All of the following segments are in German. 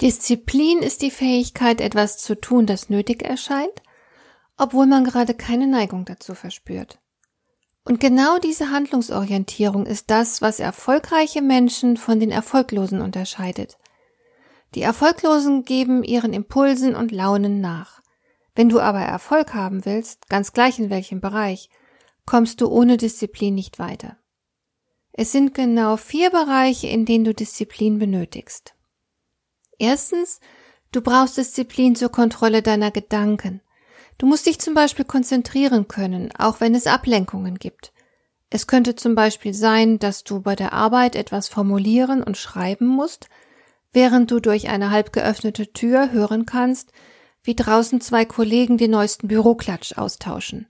Disziplin ist die Fähigkeit, etwas zu tun, das nötig erscheint, obwohl man gerade keine Neigung dazu verspürt. Und genau diese Handlungsorientierung ist das, was erfolgreiche Menschen von den Erfolglosen unterscheidet. Die Erfolglosen geben ihren Impulsen und Launen nach. Wenn du aber Erfolg haben willst, ganz gleich in welchem Bereich, kommst du ohne Disziplin nicht weiter. Es sind genau vier Bereiche, in denen du Disziplin benötigst. Erstens, du brauchst Disziplin zur Kontrolle deiner Gedanken. Du musst dich zum Beispiel konzentrieren können, auch wenn es Ablenkungen gibt. Es könnte zum Beispiel sein, dass du bei der Arbeit etwas formulieren und schreiben musst, während du durch eine halb geöffnete Tür hören kannst, wie draußen zwei Kollegen den neuesten Büroklatsch austauschen.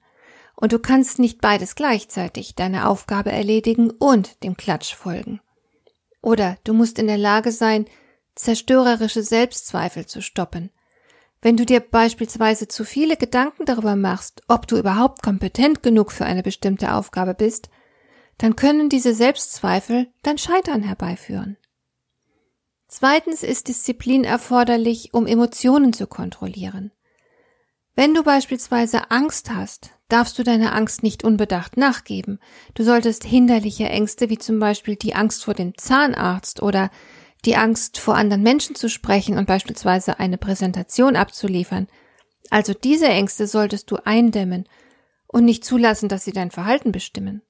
Und du kannst nicht beides gleichzeitig deine Aufgabe erledigen und dem Klatsch folgen. Oder du musst in der Lage sein, zerstörerische Selbstzweifel zu stoppen. Wenn du dir beispielsweise zu viele Gedanken darüber machst, ob du überhaupt kompetent genug für eine bestimmte Aufgabe bist, dann können diese Selbstzweifel dein Scheitern herbeiführen. Zweitens ist Disziplin erforderlich, um Emotionen zu kontrollieren. Wenn du beispielsweise Angst hast, darfst du deiner Angst nicht unbedacht nachgeben. Du solltest hinderliche Ängste wie zum Beispiel die Angst vor dem Zahnarzt oder die Angst vor anderen Menschen zu sprechen und beispielsweise eine Präsentation abzuliefern. Also diese Ängste solltest du eindämmen und nicht zulassen, dass sie dein Verhalten bestimmen.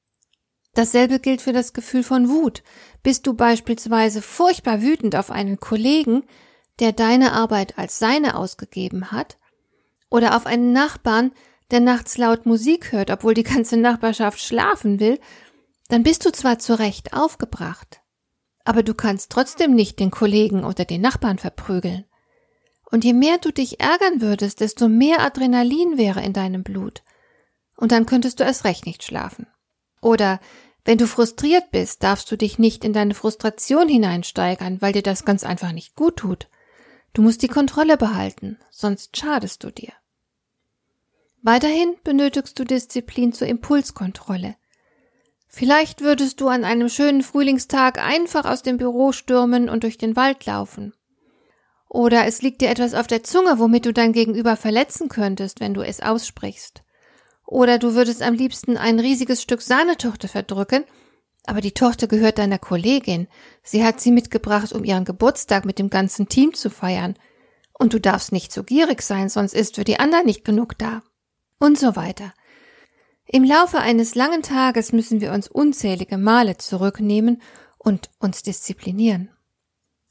Dasselbe gilt für das Gefühl von Wut. Bist du beispielsweise furchtbar wütend auf einen Kollegen, der deine Arbeit als seine ausgegeben hat, oder auf einen Nachbarn, der nachts laut Musik hört, obwohl die ganze Nachbarschaft schlafen will, dann bist du zwar zu Recht aufgebracht, aber du kannst trotzdem nicht den Kollegen oder den Nachbarn verprügeln. Und je mehr du dich ärgern würdest, desto mehr Adrenalin wäre in deinem Blut. Und dann könntest du erst recht nicht schlafen. Oder wenn du frustriert bist, darfst du dich nicht in deine Frustration hineinsteigern, weil dir das ganz einfach nicht gut tut. Du musst die Kontrolle behalten, sonst schadest du dir. Weiterhin benötigst du Disziplin zur Impulskontrolle. Vielleicht würdest du an einem schönen Frühlingstag einfach aus dem Büro stürmen und durch den Wald laufen. Oder es liegt dir etwas auf der Zunge, womit du dein Gegenüber verletzen könntest, wenn du es aussprichst. Oder du würdest am liebsten ein riesiges Stück Sahnetorte verdrücken, aber die Torte gehört deiner Kollegin. Sie hat sie mitgebracht, um ihren Geburtstag mit dem ganzen Team zu feiern. Und du darfst nicht so gierig sein, sonst ist für die anderen nicht genug da. Und so weiter. Im Laufe eines langen Tages müssen wir uns unzählige Male zurücknehmen und uns disziplinieren.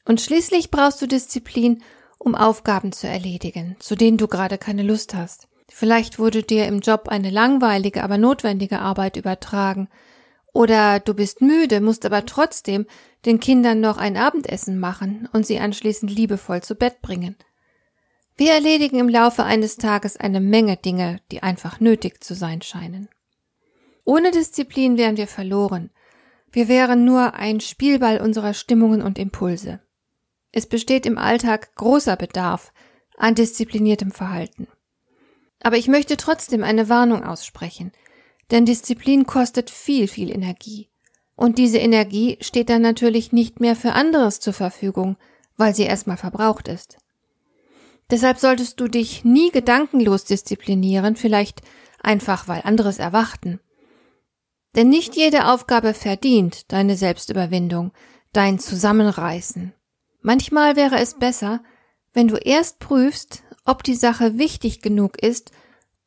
Und schließlich brauchst du Disziplin, um Aufgaben zu erledigen, zu denen du gerade keine Lust hast. Vielleicht wurde dir im Job eine langweilige, aber notwendige Arbeit übertragen. Oder du bist müde, musst aber trotzdem den Kindern noch ein Abendessen machen und sie anschließend liebevoll zu Bett bringen. Wir erledigen im Laufe eines Tages eine Menge Dinge, die einfach nötig zu sein scheinen. Ohne Disziplin wären wir verloren. Wir wären nur ein Spielball unserer Stimmungen und Impulse. Es besteht im Alltag großer Bedarf an diszipliniertem Verhalten. Aber ich möchte trotzdem eine Warnung aussprechen, denn Disziplin kostet viel, viel Energie. Und diese Energie steht dann natürlich nicht mehr für anderes zur Verfügung, weil sie erstmal verbraucht ist. Deshalb solltest du dich nie gedankenlos disziplinieren, vielleicht einfach weil anderes erwarten. Denn nicht jede Aufgabe verdient deine Selbstüberwindung, dein Zusammenreißen. Manchmal wäre es besser, wenn du erst prüfst, ob die Sache wichtig genug ist,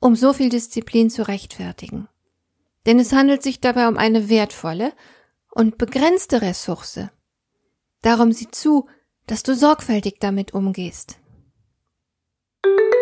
um so viel Disziplin zu rechtfertigen. Denn es handelt sich dabei um eine wertvolle und begrenzte Ressource. Darum sieh zu, dass du sorgfältig damit umgehst.